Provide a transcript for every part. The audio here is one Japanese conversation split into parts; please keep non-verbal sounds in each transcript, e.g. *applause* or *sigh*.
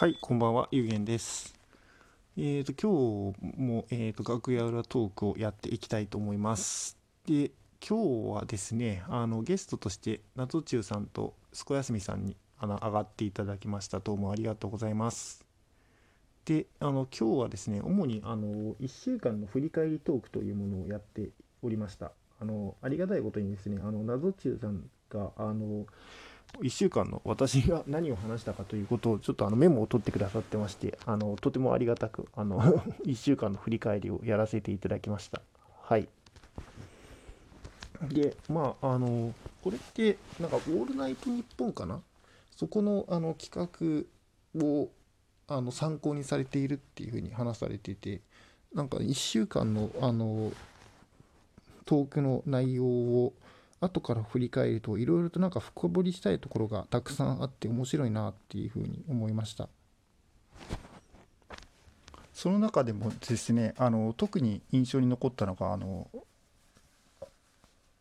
はい、こんばんは、ゆうげんです。えっ、と、今日も、えっ、と、楽屋裏トークをやっていきたいと思います。で、今日はですね、あの、ゲストとして、夏中さんとすこやすみさんに、あの、上がっていただきました。どうもありがとうございます。で、あの、今日はですね、主に、あの、1週間の振り返りトークというものをやっておりました。あの、ありがたいことにですね、あの、謎中さんが、あの、1週間の私が何を話したかということをちょっとあのメモを取ってくださってましてあのとてもありがたく *laughs* あの1週間の振り返りをやらせていただきました。はい。でまああのこれってなんか「オールナイトニッポン」かな？そこのあの企画をあの参考にされているっていうふうに話されててなんか1週間のあのトークの内容を後から振り返るといろいろとなんか深掘りしたいところがたくさんあって面白いなっていうふうに思いました。その中でもですねあの特に印象に残ったのがあの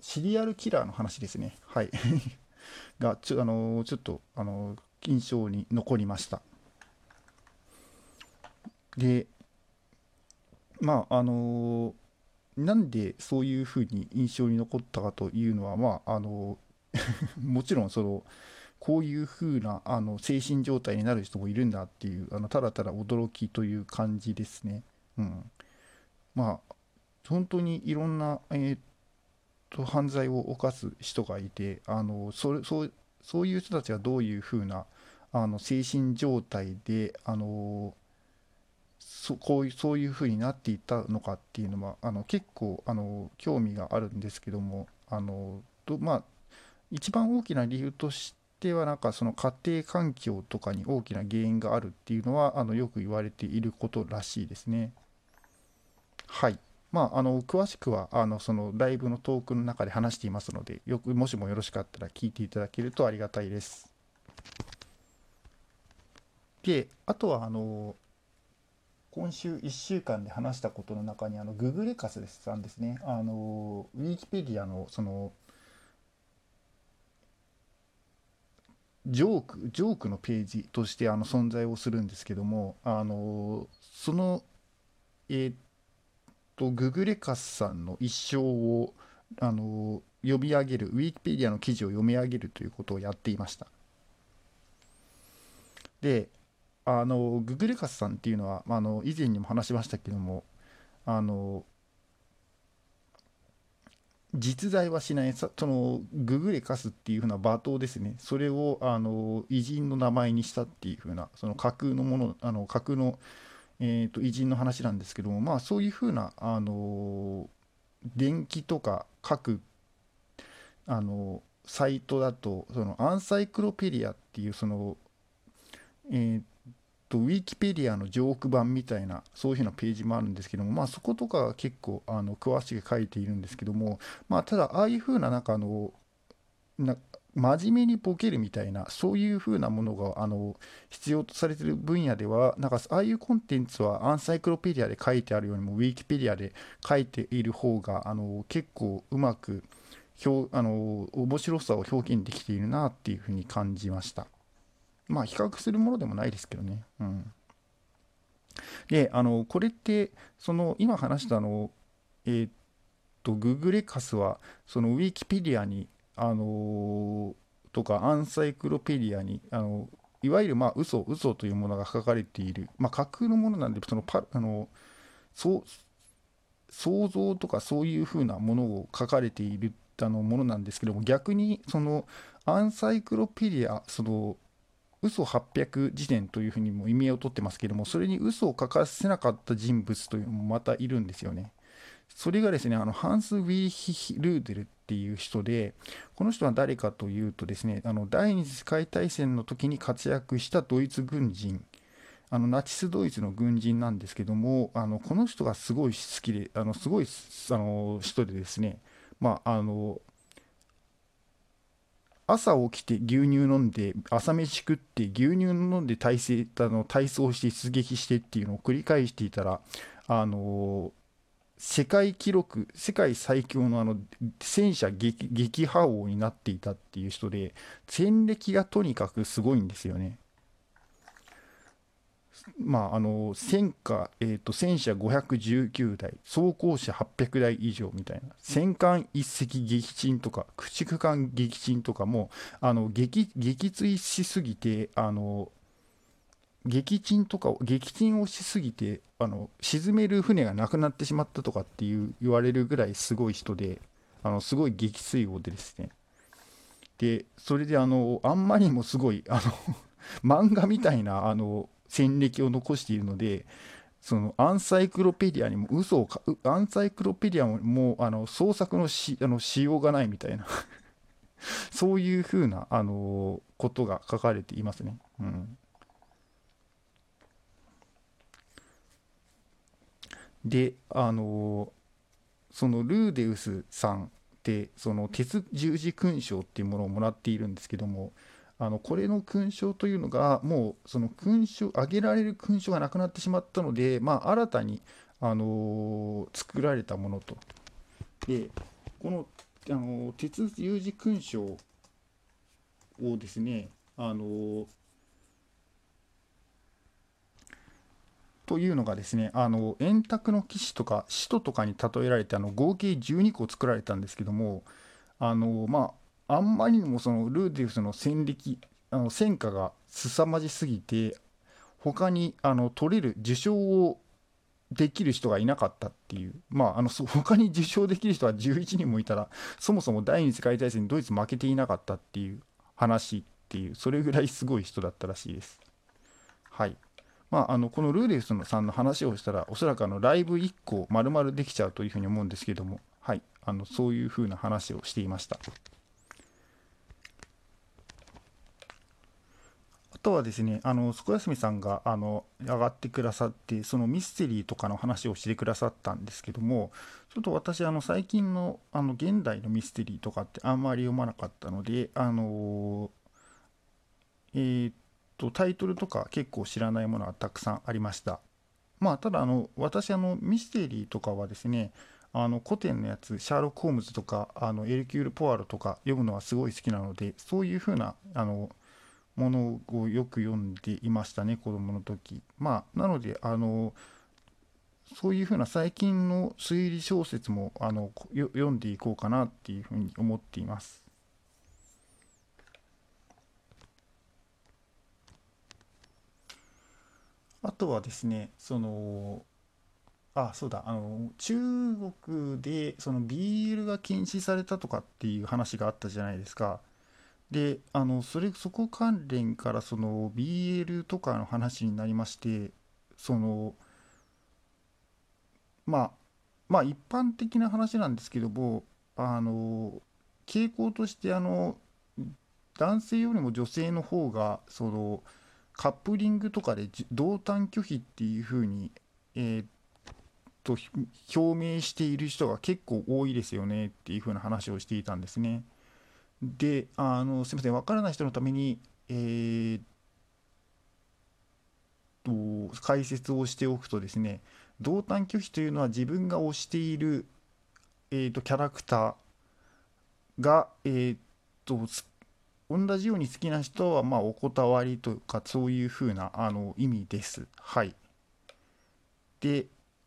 シリアルキラーの話ですね。はい。*laughs* がちょあのちょっとあの印象に残りました。でまああのなんでそういうふうに印象に残ったかというのは、まあ、あの *laughs* もちろんそのこういうふうなあの精神状態になる人もいるんだっていうあのただただ驚きという感じですね。うん、まあ本当にいろんな、えー、と犯罪を犯す人がいてあのそれそうそういう人たちがどういうふうなあの精神状態であのそこういうそういうふうになっていったのかっていうのはあの結構あの興味があるんですけどもあのどまあ一番大きな理由としてはなんかその家庭環境とかに大きな原因があるっていうのはあのよく言われていることらしいですね。はいまあ、あの詳しくはあのそのライブのトークの中で話していますのでよくもしもよろしかったら聞いていただけるとありがたいです。であとはあの今週1週間で話したことの中にあのググレカスさんですねあのウィキペディアのそのジョークジョークのページとしてあの存在をするんですけどもあのそのえっとググレカスさんの一生をあの読み上げるウィキペディアの記事を読み上げるということをやっていました。であのググレカスさんっていうのは、まあ、の以前にも話しましたけどもあの実在はしない。そのググレカスっていうふうな罵倒ですね。それをあの偉人の名前にしたっていうふうなその架空のものあの架空の、えー、と偉人の話なんですけどもまあそういうふうなあの電気とか各あのサイトだとそのアンサイクロペディアっていうそのえっーとウィキペディアのジョーク版みたいなそういうふうなページもあるんですけども、まあ、そことか結構あの詳しく書いているんですけども、まあ、ただああいうふうななんかあのな真面目にボケるみたいなそういうふうなものがあの必要とされてる分野ではなんかああいうコンテンツはアンサイクロペディアで書いてあるよりもウィキペディアで書いている方があの結構うまく表あの面白さを表現できているなっていうふうに感じました。まあ比較するものでもないですけどね。うん、であのこれってその今話したあのえーっとググレカスはそのウィキペディアにあのとかアンサイクロペディアにあのいわゆるまあ嘘嘘というものが書かれている、まあ、架空のものなんでそのパあのそう想像とかそういうふうなものを書かれているあのものなんですけども逆にそのアンサイクロペディアその嘘800辞典というふうにも意味を取ってますけどもそれに嘘を書かせなかった人物というのもまたいるんですよね。それがですねあのハンス・ウィーヒ・ルーデルっていう人でこの人は誰かというとですねあの第二次世界大戦の時に活躍したドイツ軍人あのナチス・ドイツの軍人なんですけどもあのこの人がすごい好きであのすごいあの人でですねまああの朝起きて牛乳飲んで朝飯食って牛乳飲んで体勢あの体操して出撃してっていうのを繰り返していたらあの世界記録世界最強のあの戦車撃撃破王になっていたっていう人で戦歴がとにかくすごいんですよね。まあ、あの戦火、えーと、戦車519台装甲車800台以上みたいな。戦艦一隻撃沈とか駆逐艦撃沈とかもあの撃撃墜しすぎてあの撃沈とか撃沈をしすぎてあの沈める船がなくなってしまったとかっていう言われるぐらいすごい人であのすごい撃墜王でですね。でそれであのあんまりもすごいあの *laughs* 漫画みたいなあの戦歴を残しているのでそのアンサイクロペディアにも嘘をかアンサイクロペディアももうあの創作のしあのしようがないみたいな *laughs* そういうふうなあのことが書かれていますね。うんであのそのルーデウスさんってその鉄十字勲章っていうものをもらっているんですけどもあのこれの勲章というのがもうその勲章上げられる勲章がなくなってしまったので、まあ、新たに、あの作られたものと。でこの、あの鉄十字勲章をですね、あのというのがですねあの円卓の騎士とか使徒とかに例えられてあの合計12個作られたんですけどもあのまああんまりにもそのルーデウスの戦歴あの戦果が凄まじすぎて他にあの取れる受賞をできる人がいなかったっていう、まあ、あの *laughs* 他に受賞できる人は11人もいたらそもそも第二次世界大戦にドイツ負けていなかったっていう話っていうそれぐらいすごい人だったらしいです。はいまあ、あのこのルーレスさんの話をしたらおそらくあのライブ1個丸々できちゃうというふうに思うんですけども、はい、あのそういうふうな話をしていました。とはですね、あの、すこやすみさんが、あの、上がってくださって、そのミステリーとかの話をしてくださったんですけども、ちょっと私、あの、最近の、あの、現代のミステリーとかってあんまり読まなかったので、あのえー、とタイトルとか結構知らないものはたくさんありました。まあ、ただあの私あのミステリーとかはですねあの古典のやつシャーロック・ホームズとかあのエルキュール・ポワロとか読むのはすごい好きなのでそういうふうなあのものをよく読んでいましたね子供の時。まあなのであのそういうふうな最近の推理小説もあの読んでいこうかなっていうふうに思っています。あとはですね、その、あ、そうだ、あの、中国でその BL が禁止されたとかっていう話があったじゃないですか。で、あの、それ、そこ関連からその BL とかの話になりまして、その、まあ、まあ一般的な話なんですけども、あの、傾向としてあの、男性よりも女性の方が、その、カップリングとかで同担拒否っていうふうに、えー、と表明している人が結構多いですよねっていうふうな話をしていたんですね。で、あのすみません、分からない人のために、えー、と解説をしておくとですね、同担拒否というのは自分が推している、えーと、キャラクターが、えーと同じように好きな人はまあお断りとかそういうふうなあの意味です。はい。で、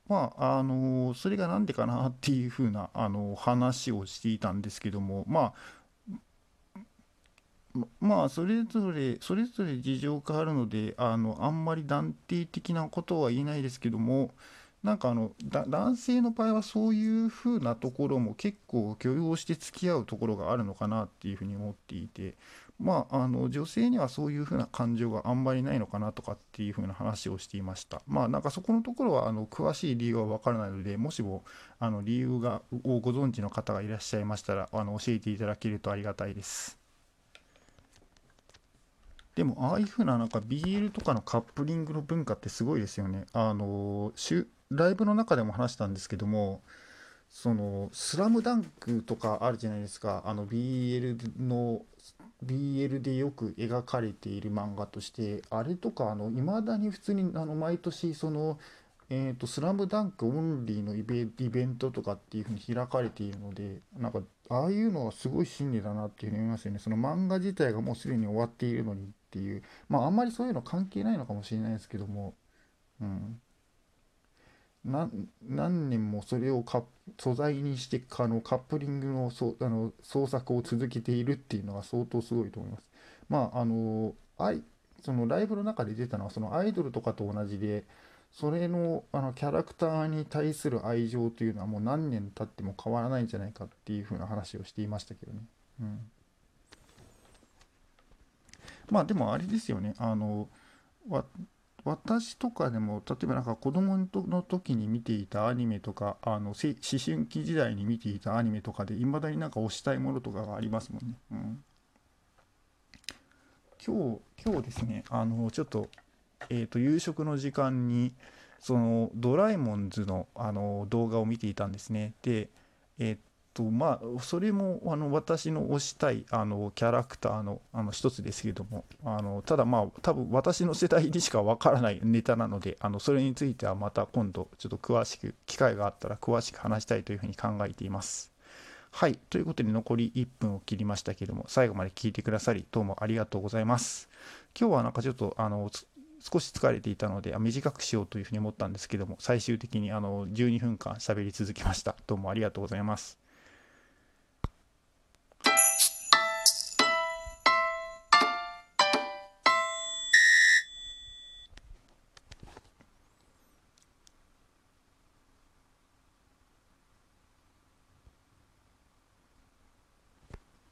まあ、あのそれが何でかなっていうふうなあの話をしていたんですけども、まあ、まあ、それぞれ、それぞれ事情があるので、あの、あんまり断定的なことは言えないですけども、なんかあの、男性の場合はそういう風なところも結構許容して付き合うところがあるのかなっていうふうに思っていて、まあ、あの女性にはそういう風な感情があんまりないのかなとかっていう風な話をしていました。まあなんかそこのところはあの詳しい理由は分からないので、もしもあの理由がをご存知の方がいらっしゃいましたらあの教えていただけるとありがたいです。でもああいうふうななんか BL とかのカップリングの文化ってすごいですよね。あのライブの中でも話したんですけども、その「スラムダンクとかあるじゃないですかあの BL の BL でよく描かれている漫画としてあれとかいまだに普通にあの毎年その「えーと、スラムダンクオンリーのイベイベントとかっていうふうに開かれているのでなんかああいうのはすごい真理だなっていうふうに思いますよね。その漫画自体がもうすでに終わっているのにっていう。まああんまりそういうの関係ないのかもしれないですけども。うん。何年もそれをカ素材にしてあのカップリングのそあの創作を続けているっていうのが相当すごいと思います。まああのアイそのライブの中で出たのはそのアイドルとかと同じでそれのあのキャラクターに対する愛情というのはもう何年経っても変わらないんじゃないかっていう風な話をしていましたけどね。うん、まあでもあれですよねあの私とかでも例えばなんか子供の時に見ていたアニメとかあの思春期時代に見ていたアニメとかでいまだになんか推したいものとかがありますもんね。うん、今日今日ですねあのちょっと,、えーと、夕食の時間にそのドラえもんズのあの動画を見ていたんですね。で、えーとまあ、それもあの私の推したいあのキャラクターのあの一つですけれどもあのただまあ多分私の世代にしかわからないネタなのであのそれについてはまた今度ちょっと詳しく機会があったら詳しく話したいというふうに考えています。はいということで残り1分を切りましたけれども最後まで聞いてくださりどうもありがとうございます。今日はなんかちょっとあの少し疲れていたので短くしようというふうに思ったんですけども最終的にあの12分間喋り続けました。どうもありがとうございます。